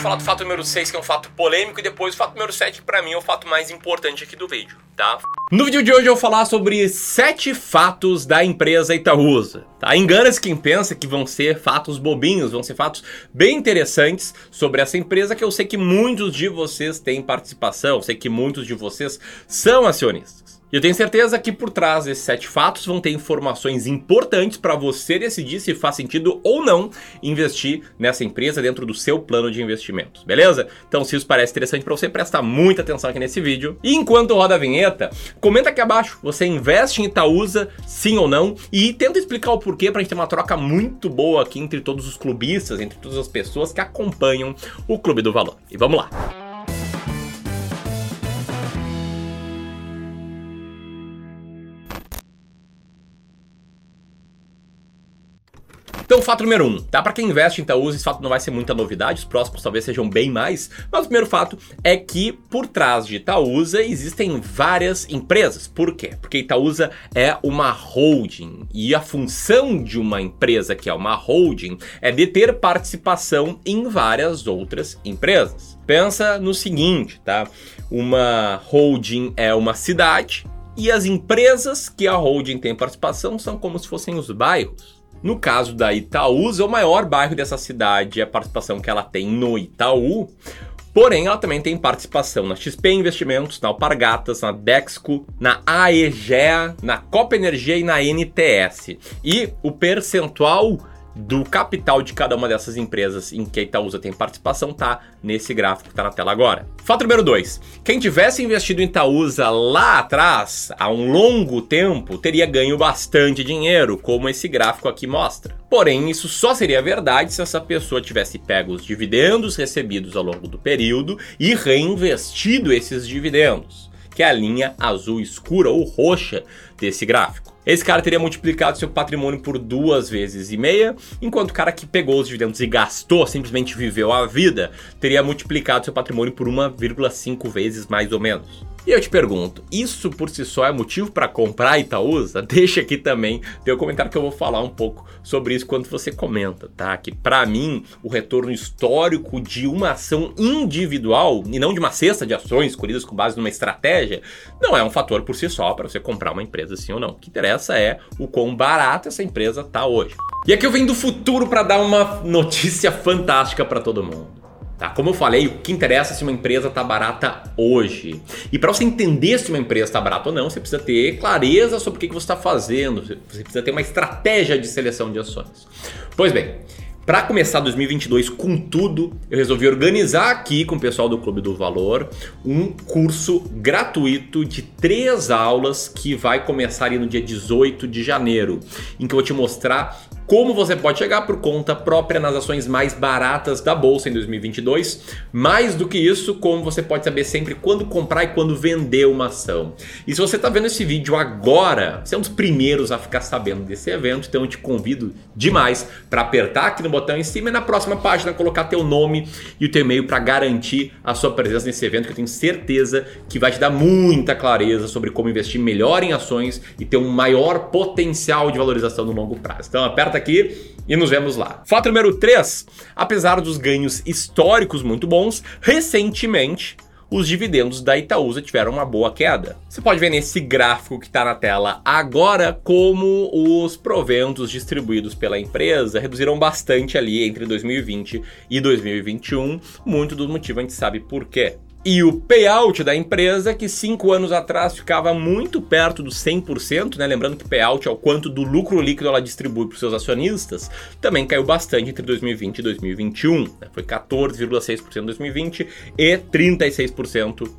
pode falar do fato número 6, que é um fato polêmico, e depois o fato número 7, que pra mim é o fato mais importante aqui do vídeo, tá? No vídeo de hoje eu vou falar sobre 7 fatos da empresa Itaúsa. Tá? Engana-se quem pensa que vão ser fatos bobinhos, vão ser fatos bem interessantes sobre essa empresa que eu sei que muitos de vocês têm participação, sei que muitos de vocês são acionistas. E eu tenho certeza que por trás desses sete fatos vão ter informações importantes para você decidir se faz sentido ou não investir nessa empresa dentro do seu plano de investimentos, beleza? Então, se isso parece interessante para você, presta muita atenção aqui nesse vídeo. E enquanto roda a vinheta, comenta aqui abaixo, você investe em Itaúsa, sim ou não? E tenta explicar o porquê para a gente ter uma troca muito boa aqui entre todos os clubistas, entre todas as pessoas que acompanham o Clube do Valor. E vamos lá! Então, fato número um, tá? Para quem investe em Itaúsa, esse fato não vai ser muita novidade, os próximos talvez sejam bem mais, mas o primeiro fato é que por trás de Itaúsa existem várias empresas. Por quê? Porque Itaúsa é uma holding e a função de uma empresa que é uma holding é de ter participação em várias outras empresas. Pensa no seguinte, tá? Uma holding é uma cidade e as empresas que a holding tem participação são como se fossem os bairros. No caso da Itaúsa, o maior bairro dessa cidade é a participação que ela tem no Itaú. Porém, ela também tem participação na XP Investimentos, na Alpargatas, na Dexco, na AEGEA, na Copa Energia e na NTS. E o percentual do capital de cada uma dessas empresas em que a Itaúsa tem participação tá nesse gráfico que está na tela agora. Fato número 2. Quem tivesse investido em Itaúsa lá atrás, há um longo tempo, teria ganho bastante dinheiro, como esse gráfico aqui mostra. Porém, isso só seria verdade se essa pessoa tivesse pego os dividendos recebidos ao longo do período e reinvestido esses dividendos, que é a linha azul escura ou roxa desse gráfico. Esse cara teria multiplicado seu patrimônio por duas vezes e meia, enquanto o cara que pegou os dividendos e gastou, simplesmente viveu a vida, teria multiplicado seu patrimônio por 1,5 vezes mais ou menos. E eu te pergunto, isso por si só é motivo para comprar Itaúsa? Deixa aqui também teu comentário que eu vou falar um pouco sobre isso quando você comenta, tá? Que para mim, o retorno histórico de uma ação individual e não de uma cesta de ações escolhidas com base numa estratégia, não é um fator por si só para você comprar uma empresa sim ou não. O que interessa é o quão barata essa empresa tá hoje. E aqui eu venho do futuro para dar uma notícia fantástica para todo mundo. Tá? Como eu falei, o que interessa é se uma empresa está barata hoje. E para você entender se uma empresa está barata ou não, você precisa ter clareza sobre o que você está fazendo, você precisa ter uma estratégia de seleção de ações. Pois bem, para começar 2022 com tudo, eu resolvi organizar aqui com o pessoal do Clube do Valor um curso gratuito de três aulas que vai começar no dia 18 de janeiro, em que eu vou te mostrar como você pode chegar por conta própria nas ações mais baratas da bolsa em 2022. Mais do que isso, como você pode saber sempre quando comprar e quando vender uma ação. E se você está vendo esse vídeo agora, você é um dos primeiros a ficar sabendo desse evento, então eu te convido demais para apertar aqui no botão em cima e na próxima página colocar teu nome e o teu e-mail para garantir a sua presença nesse evento que eu tenho certeza que vai te dar muita clareza sobre como investir melhor em ações e ter um maior potencial de valorização no longo prazo. Então aperta aqui e nos vemos lá. Fato número 3. Apesar dos ganhos históricos muito bons, recentemente os dividendos da Itaúsa tiveram uma boa queda. Você pode ver nesse gráfico que está na tela agora como os proventos distribuídos pela empresa reduziram bastante ali entre 2020 e 2021. Muito do motivo a gente sabe por quê. E o payout da empresa, que cinco anos atrás ficava muito perto dos 100%, né? lembrando que payout é o quanto do lucro líquido ela distribui para os seus acionistas, também caiu bastante entre 2020 e 2021. Né? Foi 14,6% em 2020 e 36%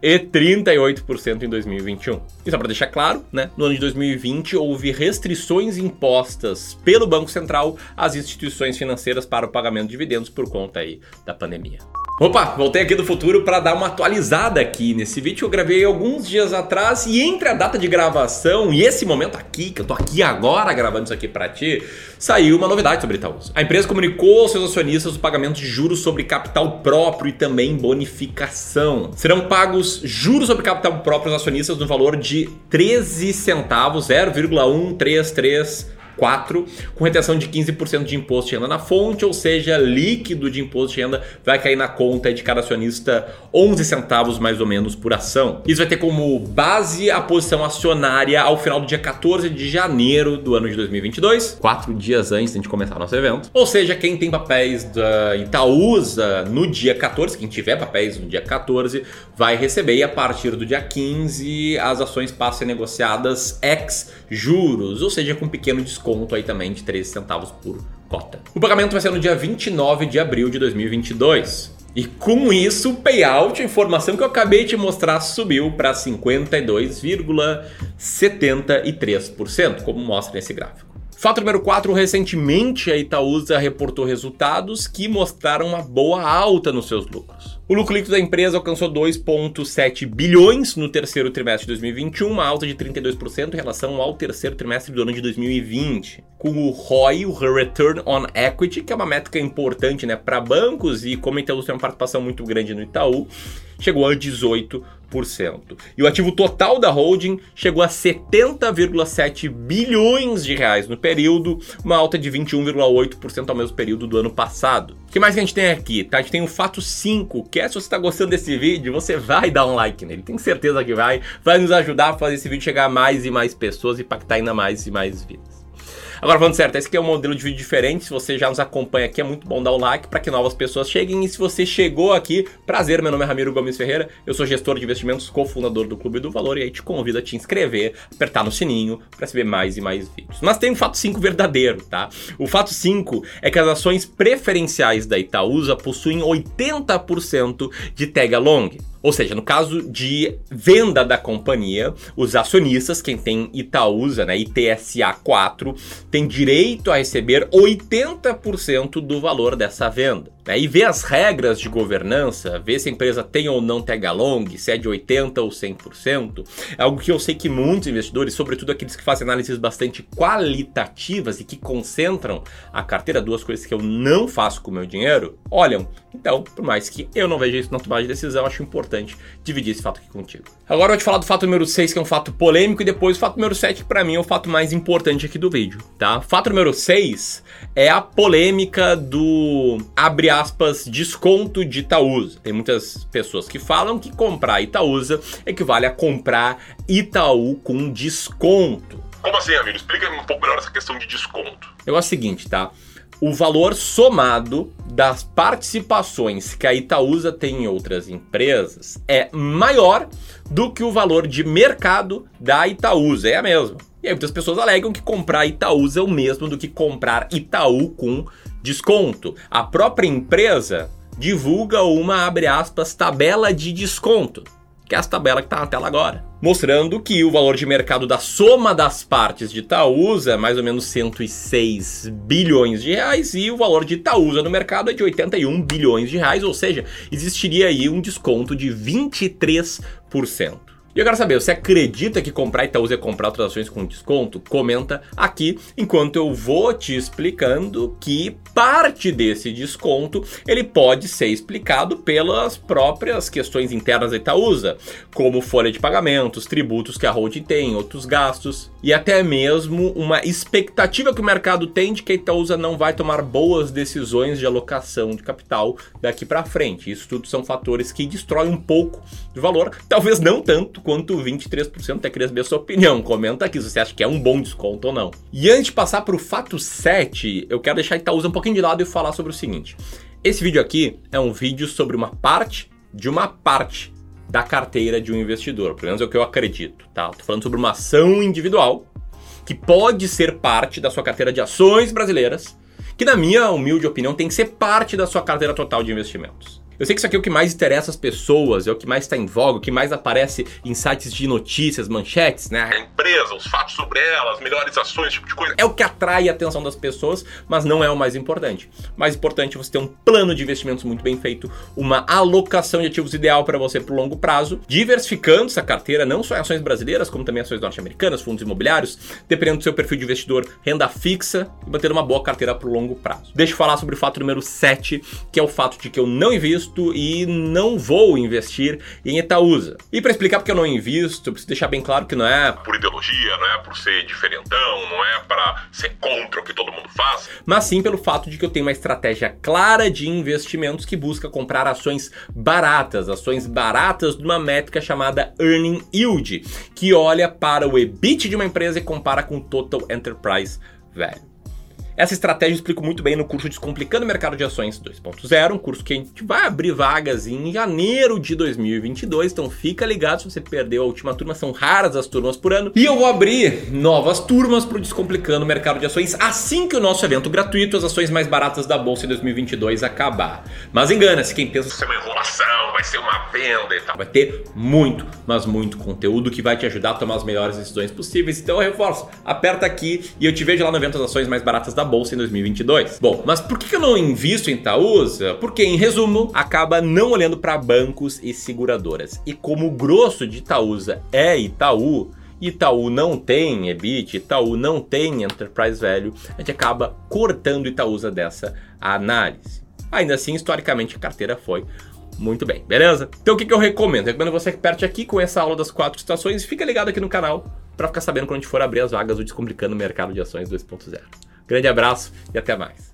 e 38% em 2021. E só para deixar claro, né, no ano de 2020 houve restrições impostas pelo Banco Central às instituições financeiras para o pagamento de dividendos por conta aí da pandemia. Opa, voltei aqui do futuro para dar uma atualizada aqui nesse vídeo que eu gravei alguns dias atrás e entre a data de gravação e esse momento aqui, que eu tô aqui agora gravando isso aqui para ti, saiu uma novidade sobre Itaúsa. A empresa comunicou aos seus acionistas o pagamento de juros sobre capital próprio e também bonificação. Serão pagos juros sobre capital próprio aos acionistas no valor de 13 centavos, 0,133 4, com retenção de 15% de imposto de renda na fonte, ou seja, líquido de imposto de renda vai cair na conta de cada acionista 11 centavos mais ou menos por ação. Isso vai ter como base a posição acionária ao final do dia 14 de janeiro do ano de 2022, quatro dias antes de a gente começar nosso evento. Ou seja, quem tem papéis da Itaúsa no dia 14, quem tiver papéis no dia 14, vai receber e a partir do dia 15 as ações passam a ser negociadas ex juros, ou seja, com pequeno desconto aí também de 13 centavos por cota. O pagamento vai ser no dia 29 de abril de 2022. E com isso, o payout, a informação que eu acabei de mostrar, subiu para 52,73%, como mostra nesse gráfico. Fato número 4, recentemente a Itaúsa reportou resultados que mostraram uma boa alta nos seus lucros. O lucro líquido da empresa alcançou 2,7 bilhões no terceiro trimestre de 2021, uma alta de 32% em relação ao terceiro trimestre do ano de 2020. Com o ROI, o Return on Equity, que é uma métrica importante né, para bancos e como Itaú tem uma participação muito grande no Itaú, chegou a 18%. E o ativo total da holding chegou a 70,7 bilhões de reais no período, uma alta de 21,8% ao mesmo período do ano passado. O que mais que a gente tem aqui? Tá? A gente tem o fato 5, é se você está gostando desse vídeo, você vai dar um like nele. Tenho certeza que vai. Vai nos ajudar a fazer esse vídeo chegar a mais e mais pessoas e impactar ainda mais e mais vidas. Agora, falando certo, esse aqui é um modelo de vídeo diferente. Se você já nos acompanha aqui, é muito bom dar o like para que novas pessoas cheguem. E se você chegou aqui, prazer, meu nome é Ramiro Gomes Ferreira, eu sou gestor de investimentos, cofundador do Clube do Valor, e aí te convido a te inscrever, apertar no sininho para receber mais e mais vídeos. Mas tem um fato 5 verdadeiro, tá? O fato 5 é que as ações preferenciais da Itaúsa possuem 80% de tag along. Ou seja, no caso de venda da companhia, os acionistas, quem tem Itaúsa, né, ITSA 4, tem direito a receber 80% do valor dessa venda. Né? E ver as regras de governança, ver se a empresa tem ou não tag along, se é de 80% ou 100%, é algo que eu sei que muitos investidores, sobretudo aqueles que fazem análises bastante qualitativas e que concentram a carteira, duas coisas que eu não faço com o meu dinheiro, olham. Então, por mais que eu não veja isso na tomada de decisão, acho importante dividir esse fato aqui contigo. Agora eu vou te falar do fato número 6, que é um fato polêmico, e depois o fato número 7, que para mim é o fato mais importante aqui do vídeo, tá? Fato número 6 é a polêmica do abre aspas, desconto de Itaúsa. Tem muitas pessoas que falam que comprar Itaúsa equivale a comprar Itaú com desconto. Como assim, amigo? Explica um pouco melhor essa questão de desconto. Eu acho o seguinte, tá? O valor somado das participações que a Itaúsa tem em outras empresas é maior do que o valor de mercado da Itaúsa. É a mesma. E aí muitas pessoas alegam que comprar Itaúsa é o mesmo do que comprar Itaú com desconto. A própria empresa divulga uma, abre aspas, tabela de desconto, que é essa tabela que está na tela agora, mostrando que o valor de mercado da soma das partes de Itaúsa é mais ou menos 106 bilhões de reais e o valor de Itaúsa no mercado é de 81 bilhões de reais, ou seja, existiria aí um desconto de 23%. E eu quero saber, você acredita que comprar Itaúsa é comprar outras ações com desconto? Comenta aqui, enquanto eu vou te explicando que parte desse desconto ele pode ser explicado pelas próprias questões internas da Itaúsa, como folha de pagamentos, tributos que a holding tem, outros gastos e até mesmo uma expectativa que o mercado tem de que a Itaúsa não vai tomar boas decisões de alocação de capital daqui para frente. Isso tudo são fatores que destroem um pouco de valor, talvez não tanto quanto 23%. Até queria saber a sua opinião. Comenta aqui se você acha que é um bom desconto ou não. E antes de passar para o fato 7, eu quero deixar a Itaúsa um pouquinho de lado e falar sobre o seguinte. Esse vídeo aqui é um vídeo sobre uma parte de uma parte da carteira de um investidor, pelo menos é o que eu acredito, tá? Tô falando sobre uma ação individual que pode ser parte da sua carteira de ações brasileiras, que na minha humilde opinião tem que ser parte da sua carteira total de investimentos. Eu sei que isso aqui é o que mais interessa as pessoas, é o que mais está em voga, o que mais aparece em sites de notícias, manchetes, né? A empresa, os fatos sobre ela, as melhores ações, esse tipo de coisa. É o que atrai a atenção das pessoas, mas não é o mais importante. O mais importante é você ter um plano de investimentos muito bem feito, uma alocação de ativos ideal para você para o longo prazo, diversificando essa carteira não só em ações brasileiras, como também ações norte-americanas, fundos imobiliários, dependendo do seu perfil de investidor, renda fixa e manter uma boa carteira para o longo prazo. Deixa eu falar sobre o fato número 7, que é o fato de que eu não invisto invisto e não vou investir em Itaúsa. E para explicar porque eu não invisto, eu preciso deixar bem claro que não é Por ideologia, não é por ser diferentão, não é para ser contra o que todo mundo faz. mas sim pelo fato de que eu tenho uma estratégia clara de investimentos que busca comprar ações baratas, ações baratas de uma métrica chamada Earning Yield, que olha para o EBIT de uma empresa e compara com o Total Enterprise Value. Essa estratégia eu explico muito bem no curso Descomplicando o Mercado de Ações 2.0, um curso que a gente vai abrir vagas em janeiro de 2022, então fica ligado se você perdeu a última turma, são raras as turmas por ano. E eu vou abrir novas turmas para o Descomplicando o Mercado de Ações assim que o nosso evento gratuito, as ações mais baratas da Bolsa em 2022, acabar. Mas engana-se quem pensa Vai ser uma enrolação, vai ser uma venda e tal. Vai ter muito, mas muito conteúdo que vai te ajudar a tomar as melhores decisões possíveis. Então eu reforço, aperta aqui e eu te vejo lá no evento das ações mais baratas da bolsa em 2022. Bom, mas por que eu não invisto em Itaúsa? Porque, em resumo, acaba não olhando para bancos e seguradoras. E como o grosso de Itaúsa é Itaú, Itaú não tem EBIT, Itaú não tem Enterprise Value, a gente acaba cortando Itaúsa dessa análise. Ainda assim, historicamente, a carteira foi muito bem, beleza? Então o que, eu recomendo? Eu recomendo você que aperte aqui com essa aula das quatro estações e fica ligado aqui no canal para ficar sabendo quando a gente for abrir as vagas do Descomplicando o Mercado de Ações 2.0. Grande abraço e até mais.